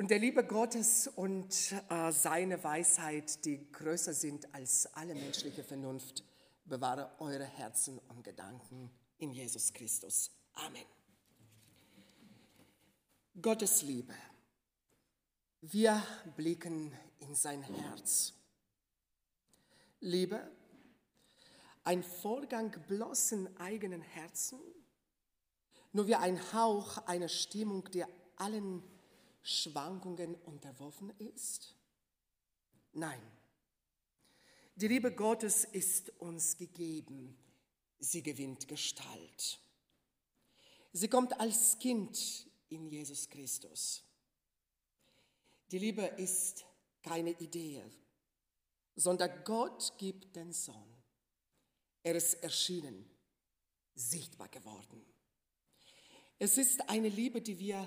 Und der Liebe Gottes und äh, seine Weisheit, die größer sind als alle menschliche Vernunft, bewahre eure Herzen und Gedanken in Jesus Christus. Amen. Gottes Liebe. Wir blicken in sein Herz. Liebe, ein Vorgang bloß in eigenen Herzen, nur wie ein Hauch einer Stimmung, die allen Schwankungen unterworfen ist? Nein, die Liebe Gottes ist uns gegeben, sie gewinnt Gestalt. Sie kommt als Kind in Jesus Christus. Die Liebe ist keine Idee, sondern Gott gibt den Sohn. Er ist erschienen, sichtbar geworden. Es ist eine Liebe, die wir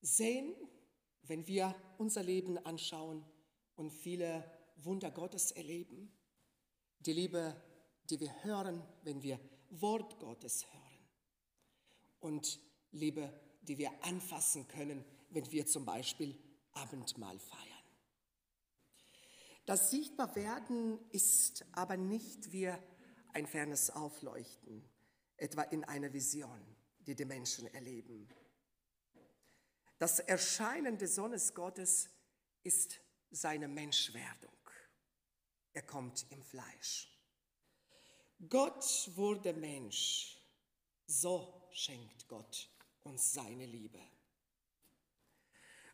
sehen, wenn wir unser Leben anschauen und viele Wunder Gottes erleben. Die Liebe, die wir hören, wenn wir Wort Gottes hören. Und Liebe, die wir anfassen können, wenn wir zum Beispiel Abendmahl feiern. Das Sichtbarwerden ist aber nicht wie ein fernes Aufleuchten, etwa in einer Vision, die die Menschen erleben. Das Erscheinen des Sohnes Gottes ist seine Menschwerdung. Er kommt im Fleisch. Gott wurde Mensch. So schenkt Gott uns seine Liebe.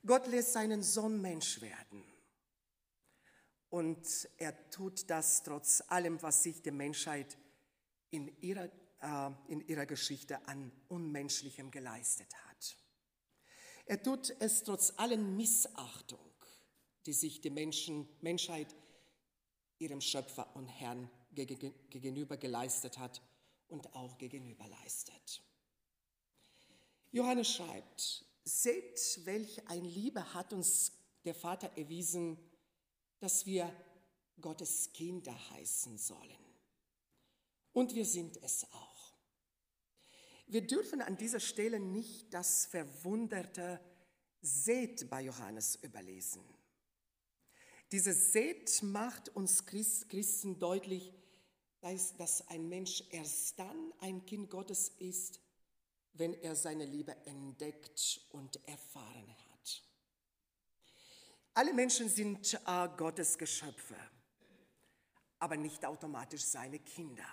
Gott lässt seinen Sohn Mensch werden. Und er tut das trotz allem, was sich die Menschheit in ihrer, äh, in ihrer Geschichte an Unmenschlichem geleistet hat. Er tut es trotz allen Missachtung, die sich die Menschen, Menschheit ihrem Schöpfer und Herrn gegenüber geleistet hat und auch gegenüber leistet. Johannes schreibt, seht, welch ein Liebe hat uns der Vater erwiesen, dass wir Gottes Kinder heißen sollen. Und wir sind es auch. Wir dürfen an dieser Stelle nicht das verwunderte Seht bei Johannes überlesen. Dieses Seht macht uns Christen deutlich, dass ein Mensch erst dann ein Kind Gottes ist, wenn er seine Liebe entdeckt und erfahren hat. Alle Menschen sind äh, Gottes Geschöpfe, aber nicht automatisch seine Kinder.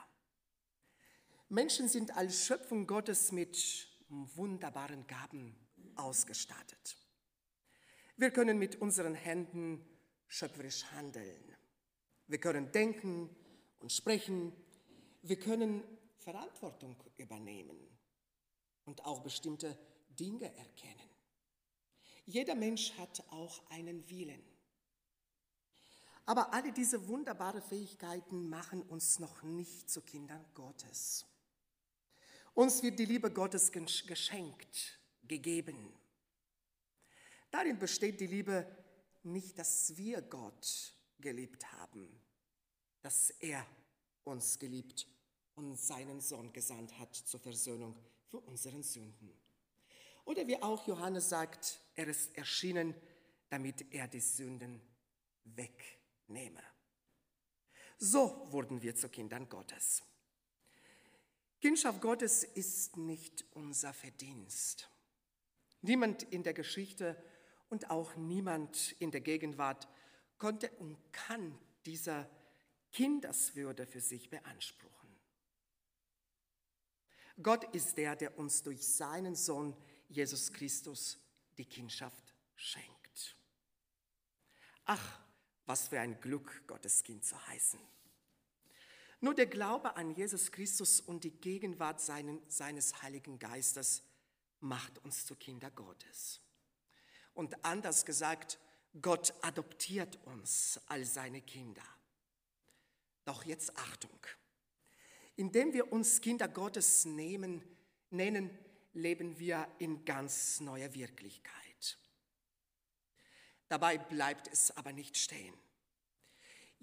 Menschen sind als Schöpfung Gottes mit wunderbaren Gaben ausgestattet. Wir können mit unseren Händen schöpferisch handeln. Wir können denken und sprechen. Wir können Verantwortung übernehmen und auch bestimmte Dinge erkennen. Jeder Mensch hat auch einen Willen. Aber alle diese wunderbaren Fähigkeiten machen uns noch nicht zu Kindern Gottes. Uns wird die Liebe Gottes geschenkt, gegeben. Darin besteht die Liebe nicht, dass wir Gott geliebt haben, dass er uns geliebt und seinen Sohn gesandt hat zur Versöhnung für unseren Sünden. Oder wie auch Johannes sagt, er ist erschienen, damit er die Sünden wegnehme. So wurden wir zu Kindern Gottes. Kindschaft Gottes ist nicht unser Verdienst. Niemand in der Geschichte und auch niemand in der Gegenwart konnte und kann dieser Kindeswürde für sich beanspruchen. Gott ist der, der uns durch seinen Sohn Jesus Christus die Kindschaft schenkt. Ach, was für ein Glück, Gottes Kind zu heißen. Nur der Glaube an Jesus Christus und die Gegenwart seinen, seines Heiligen Geistes macht uns zu Kinder Gottes. Und anders gesagt, Gott adoptiert uns als seine Kinder. Doch jetzt Achtung. Indem wir uns Kinder Gottes nehmen, nennen, leben wir in ganz neuer Wirklichkeit. Dabei bleibt es aber nicht stehen.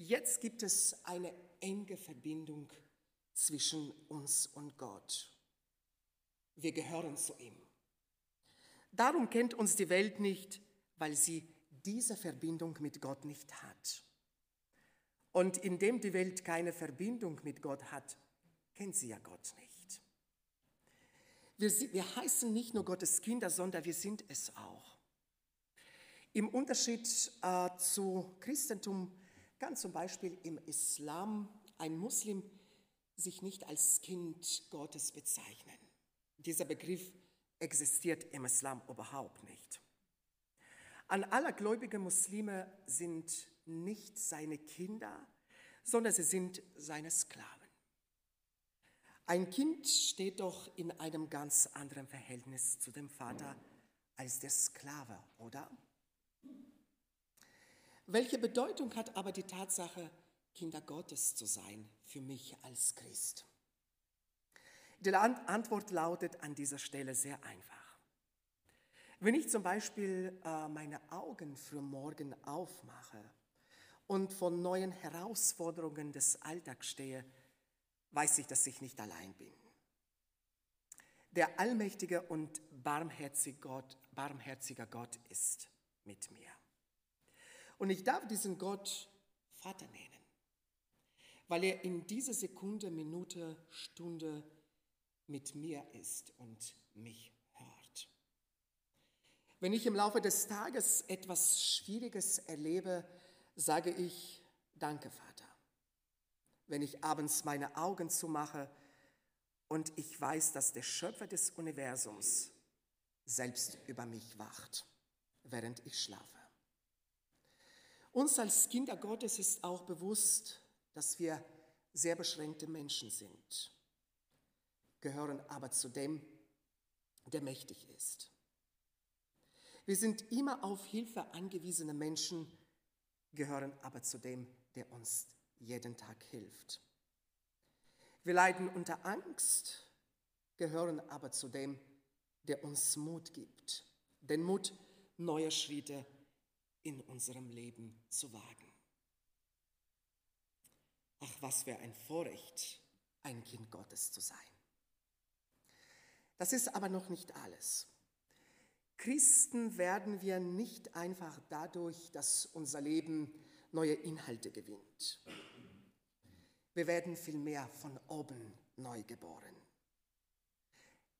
Jetzt gibt es eine enge Verbindung zwischen uns und Gott. Wir gehören zu ihm. Darum kennt uns die Welt nicht, weil sie diese Verbindung mit Gott nicht hat. Und indem die Welt keine Verbindung mit Gott hat, kennt sie ja Gott nicht. Wir, wir heißen nicht nur Gottes Kinder, sondern wir sind es auch. Im Unterschied äh, zu Christentum kann zum Beispiel im Islam ein Muslim sich nicht als Kind Gottes bezeichnen. Dieser Begriff existiert im Islam überhaupt nicht. An aller gläubigen Muslime sind nicht seine Kinder, sondern sie sind seine Sklaven. Ein Kind steht doch in einem ganz anderen Verhältnis zu dem Vater als der Sklave, oder? Welche Bedeutung hat aber die Tatsache, Kinder Gottes zu sein für mich als Christ? Die Antwort lautet an dieser Stelle sehr einfach. Wenn ich zum Beispiel äh, meine Augen für morgen aufmache und von neuen Herausforderungen des Alltags stehe, weiß ich, dass ich nicht allein bin. Der allmächtige und barmherzige Gott, barmherziger Gott ist mit mir. Und ich darf diesen Gott Vater nennen, weil er in dieser Sekunde, Minute, Stunde mit mir ist und mich hört. Wenn ich im Laufe des Tages etwas Schwieriges erlebe, sage ich, danke Vater. Wenn ich abends meine Augen zumache und ich weiß, dass der Schöpfer des Universums selbst über mich wacht, während ich schlafe. Uns als Kinder Gottes ist auch bewusst, dass wir sehr beschränkte Menschen sind, gehören aber zu dem, der mächtig ist. Wir sind immer auf Hilfe angewiesene Menschen, gehören aber zu dem, der uns jeden Tag hilft. Wir leiden unter Angst, gehören aber zu dem, der uns Mut gibt, den Mut, neue Schritte in unserem Leben zu wagen. Ach, was für ein Vorrecht, ein Kind Gottes zu sein. Das ist aber noch nicht alles. Christen werden wir nicht einfach dadurch, dass unser Leben neue Inhalte gewinnt. Wir werden vielmehr von oben neu geboren.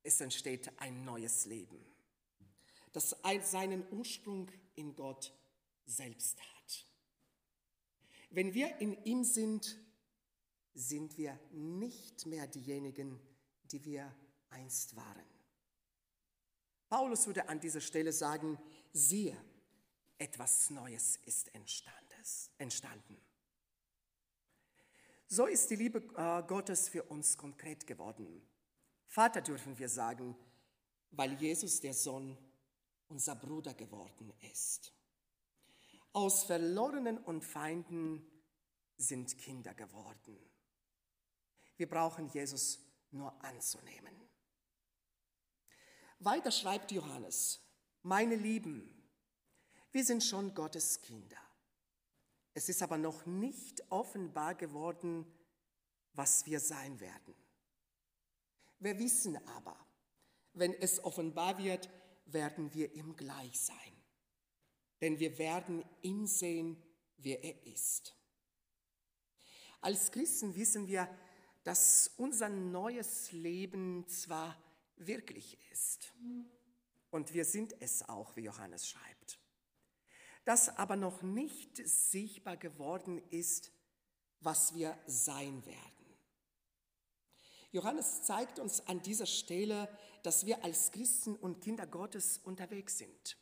Es entsteht ein neues Leben, das seinen Ursprung in Gott selbst hat. Wenn wir in ihm sind, sind wir nicht mehr diejenigen, die wir einst waren. Paulus würde an dieser Stelle sagen, siehe, etwas Neues ist entstanden. So ist die Liebe äh, Gottes für uns konkret geworden. Vater dürfen wir sagen, weil Jesus der Sohn unser Bruder geworden ist. Aus Verlorenen und Feinden sind Kinder geworden. Wir brauchen Jesus nur anzunehmen. Weiter schreibt Johannes, meine Lieben, wir sind schon Gottes Kinder. Es ist aber noch nicht offenbar geworden, was wir sein werden. Wir wissen aber, wenn es offenbar wird, werden wir ihm gleich sein denn wir werden ihn sehen, wer er ist. Als Christen wissen wir, dass unser neues Leben zwar wirklich ist, und wir sind es auch, wie Johannes schreibt, das aber noch nicht sichtbar geworden ist, was wir sein werden. Johannes zeigt uns an dieser Stelle, dass wir als Christen und Kinder Gottes unterwegs sind.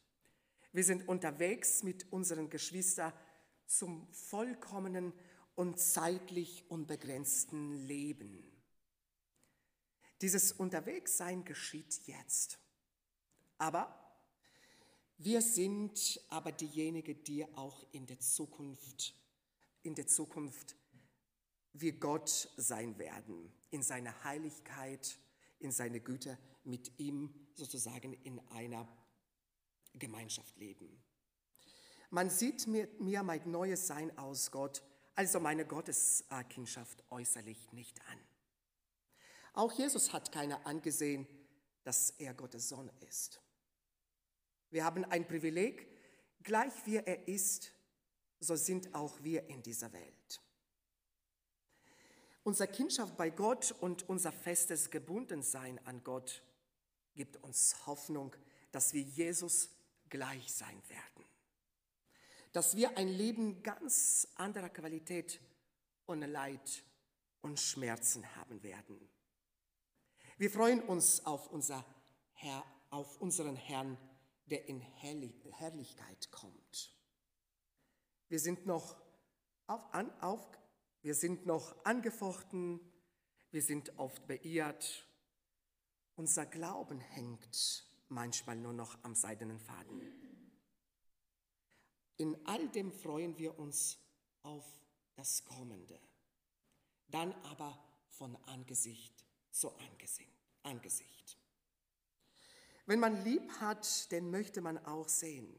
Wir sind unterwegs mit unseren Geschwistern zum vollkommenen und zeitlich unbegrenzten Leben. Dieses Unterwegssein geschieht jetzt. Aber wir sind aber diejenigen, die auch in der Zukunft, in der Zukunft wie Gott sein werden, in seiner Heiligkeit, in seiner Güte, mit ihm sozusagen in einer Gemeinschaft leben. Man sieht mir, mir mein neues Sein aus Gott, also meine Gotteskindschaft äußerlich nicht an. Auch Jesus hat keiner angesehen, dass er Gottes Sohn ist. Wir haben ein Privileg, Gleich wie er ist, so sind auch wir in dieser Welt. Unsere Kindschaft bei Gott und unser festes Gebundensein an Gott gibt uns Hoffnung, dass wir Jesus gleich sein werden. Dass wir ein Leben ganz anderer Qualität ohne Leid und Schmerzen haben werden. Wir freuen uns auf, unser Herr, auf unseren Herrn, der in Herrlichkeit kommt. Wir sind noch, auf, an, auf, wir sind noch angefochten, wir sind oft beirrt. Unser Glauben hängt manchmal nur noch am seidenen Faden. In all dem freuen wir uns auf das Kommende, dann aber von Angesicht zu Angesicht. Wenn man lieb hat, den möchte man auch sehen.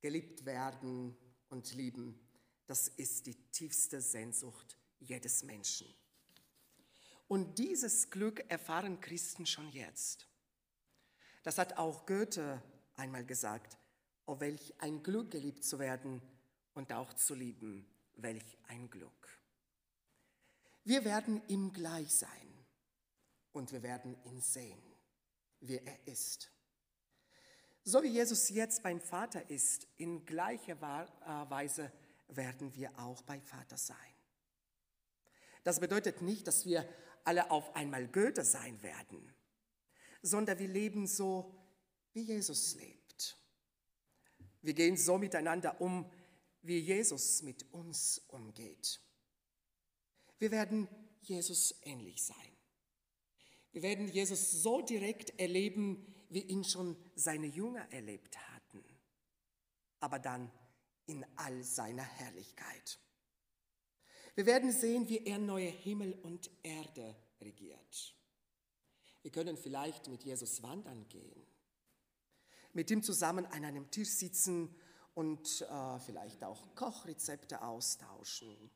Geliebt werden und lieben, das ist die tiefste Sehnsucht jedes Menschen. Und dieses Glück erfahren Christen schon jetzt. Das hat auch Goethe einmal gesagt, oh welch ein Glück geliebt zu werden und auch zu lieben, welch ein Glück. Wir werden ihm gleich sein und wir werden ihn sehen, wie er ist. So wie Jesus jetzt beim Vater ist, in gleicher äh, Weise werden wir auch beim Vater sein. Das bedeutet nicht, dass wir alle auf einmal Goethe sein werden, sondern wir leben so, wie Jesus lebt. Wir gehen so miteinander um, wie Jesus mit uns umgeht. Wir werden Jesus ähnlich sein. Wir werden Jesus so direkt erleben, wie ihn schon seine Jünger erlebt hatten, aber dann in all seiner Herrlichkeit. Wir werden sehen, wie er neue Himmel und Erde regiert. Wir können vielleicht mit Jesus wandern gehen, mit ihm zusammen an einem Tisch sitzen und äh, vielleicht auch Kochrezepte austauschen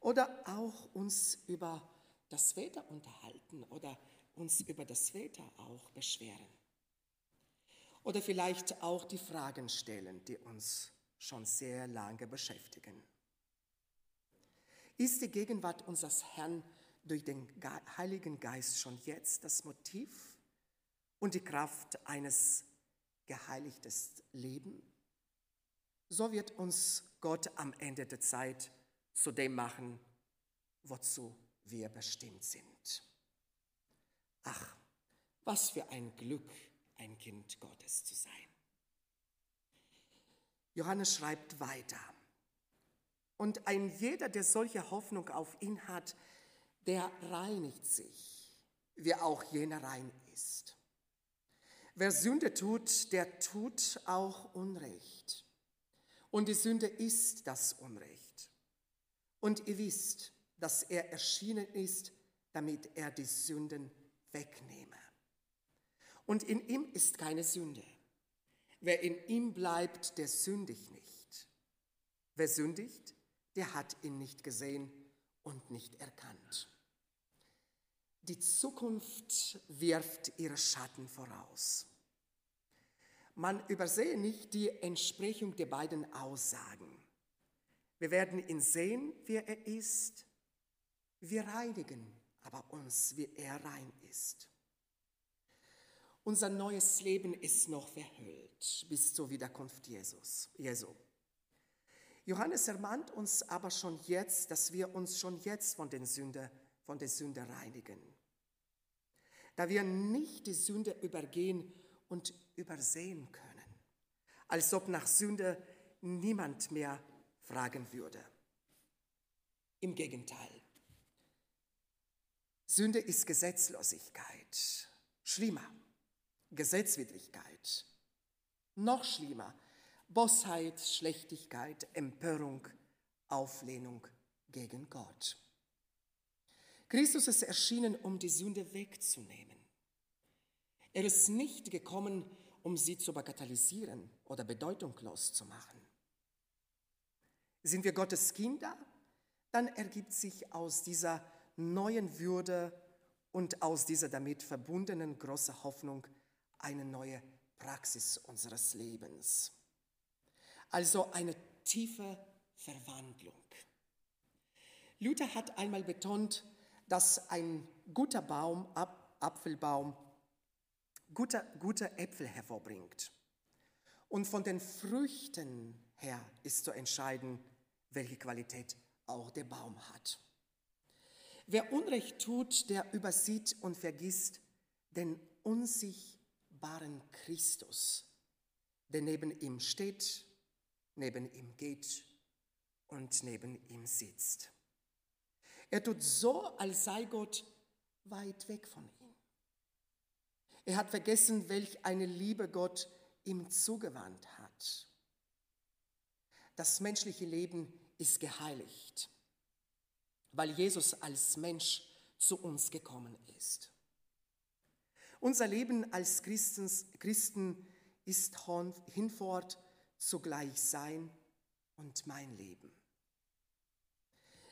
oder auch uns über das Wetter unterhalten oder uns über das Wetter auch beschweren. Oder vielleicht auch die Fragen stellen, die uns schon sehr lange beschäftigen. Ist die Gegenwart unseres Herrn durch den Heiligen Geist schon jetzt das Motiv und die Kraft eines geheiligten Lebens? So wird uns Gott am Ende der Zeit zu dem machen, wozu wir bestimmt sind. Ach, was für ein Glück, ein Kind Gottes zu sein. Johannes schreibt weiter. Und ein jeder, der solche Hoffnung auf ihn hat, der reinigt sich, wie auch jener rein ist. Wer Sünde tut, der tut auch Unrecht. Und die Sünde ist das Unrecht. Und ihr wisst, dass er erschienen ist, damit er die Sünden wegnehme. Und in ihm ist keine Sünde. Wer in ihm bleibt, der sündigt nicht. Wer sündigt, der hat ihn nicht gesehen und nicht erkannt. Die Zukunft wirft ihre Schatten voraus. Man übersehe nicht die Entsprechung der beiden Aussagen. Wir werden ihn sehen, wie er ist. Wir reinigen aber uns, wie er rein ist. Unser neues Leben ist noch verhüllt bis zur Wiederkunft Jesus, Jesu. Johannes ermahnt uns aber schon jetzt, dass wir uns schon jetzt von, den Sünde, von der Sünde reinigen. Da wir nicht die Sünde übergehen und übersehen können, als ob nach Sünde niemand mehr fragen würde. Im Gegenteil. Sünde ist Gesetzlosigkeit. Schlimmer, Gesetzwidrigkeit. Noch schlimmer, Bosheit, Schlechtigkeit, Empörung, Auflehnung gegen Gott. Christus ist erschienen, um die Sünde wegzunehmen. Er ist nicht gekommen, um sie zu bagatellisieren oder bedeutungslos zu machen. Sind wir Gottes Kinder, dann ergibt sich aus dieser neuen Würde und aus dieser damit verbundenen großen Hoffnung eine neue Praxis unseres Lebens. Also eine tiefe Verwandlung. Luther hat einmal betont, dass ein guter Baum, Ap Apfelbaum, gute, gute Äpfel hervorbringt. Und von den Früchten her ist zu entscheiden, welche Qualität auch der Baum hat. Wer Unrecht tut, der übersieht und vergisst den unsichtbaren Christus, der neben ihm steht, neben ihm geht und neben ihm sitzt. Er tut so, als sei Gott weit weg von ihm. Er hat vergessen, welch eine Liebe Gott ihm zugewandt hat. Das menschliche Leben ist geheiligt, weil Jesus als Mensch zu uns gekommen ist. Unser Leben als Christen ist hinfort zugleich sein und mein Leben.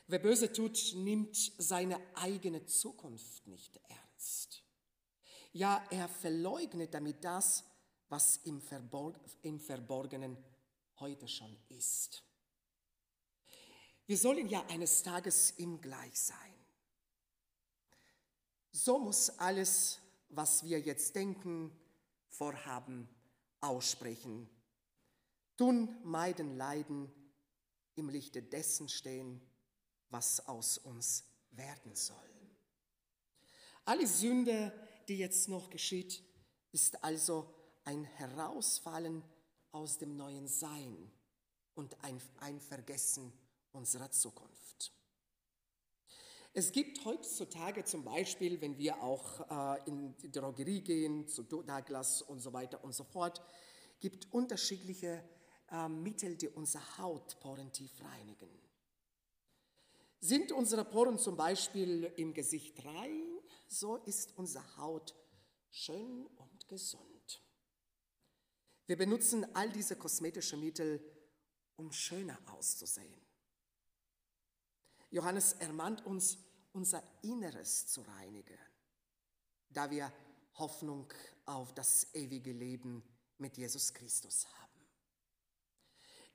Wer böse tut, nimmt seine eigene Zukunft nicht ernst. Ja, er verleugnet damit das, was im, Verborg im Verborgenen heute schon ist. Wir sollen ja eines Tages ihm gleich sein. So muss alles, was wir jetzt denken, vorhaben, aussprechen, tun, meiden, leiden, im Lichte dessen stehen, was aus uns werden soll. Alle Sünde, die jetzt noch geschieht, ist also ein Herausfallen aus dem neuen Sein und ein, ein Vergessen unserer Zukunft. Es gibt heutzutage zum Beispiel, wenn wir auch äh, in die Drogerie gehen, zu Douglas und so weiter und so fort, gibt unterschiedliche äh, Mittel, die unsere Haut porentief reinigen. Sind unsere Poren zum Beispiel im Gesicht rein, so ist unsere Haut schön und gesund. Wir benutzen all diese kosmetischen Mittel, um schöner auszusehen. Johannes ermahnt uns, unser Inneres zu reinigen, da wir Hoffnung auf das ewige Leben mit Jesus Christus haben.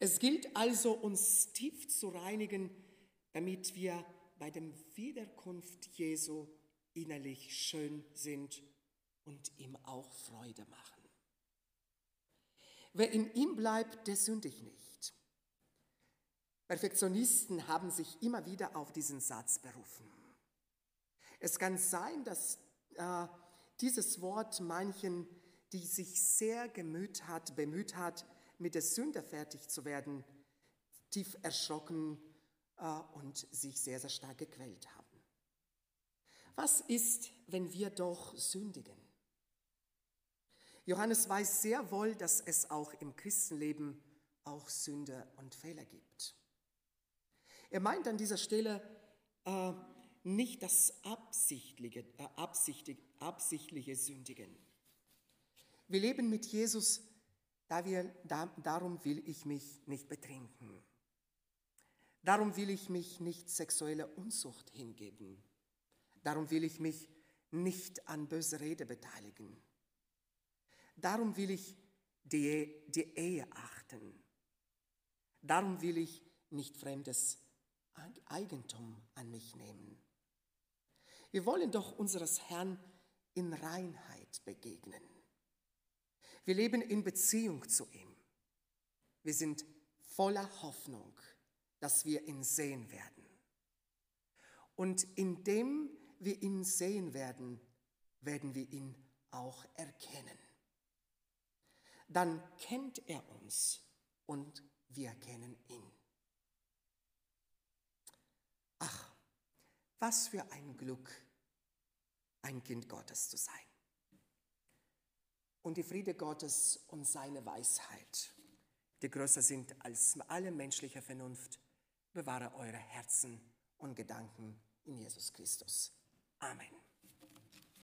Es gilt also, uns tief zu reinigen, damit wir bei dem Wiederkunft Jesu innerlich schön sind und ihm auch Freude machen. Wer in ihm bleibt, der sündigt nicht. Perfektionisten haben sich immer wieder auf diesen Satz berufen. Es kann sein, dass äh, dieses Wort manchen, die sich sehr gemüht hat, bemüht hat, mit der Sünde fertig zu werden, tief erschrocken äh, und sich sehr, sehr stark gequält haben. Was ist, wenn wir doch sündigen? Johannes weiß sehr wohl, dass es auch im Christenleben auch Sünde und Fehler gibt. Er meint an dieser Stelle äh, nicht das absichtliche, äh, absichtlich, absichtliche Sündigen. Wir leben mit Jesus, da wir, da, darum will ich mich nicht betrinken. Darum will ich mich nicht sexueller Unzucht hingeben. Darum will ich mich nicht an böse Rede beteiligen. Darum will ich die, die Ehe achten. Darum will ich nicht fremdes Eigentum an mich nehmen. Wir wollen doch unseres Herrn in Reinheit begegnen. Wir leben in Beziehung zu ihm. Wir sind voller Hoffnung dass wir ihn sehen werden. Und indem wir ihn sehen werden, werden wir ihn auch erkennen. Dann kennt er uns und wir kennen ihn. Ach, was für ein Glück, ein Kind Gottes zu sein. Und die Friede Gottes und seine Weisheit, die größer sind als alle menschliche Vernunft, bewahre eure Herzen und Gedanken in Jesus Christus. Amen.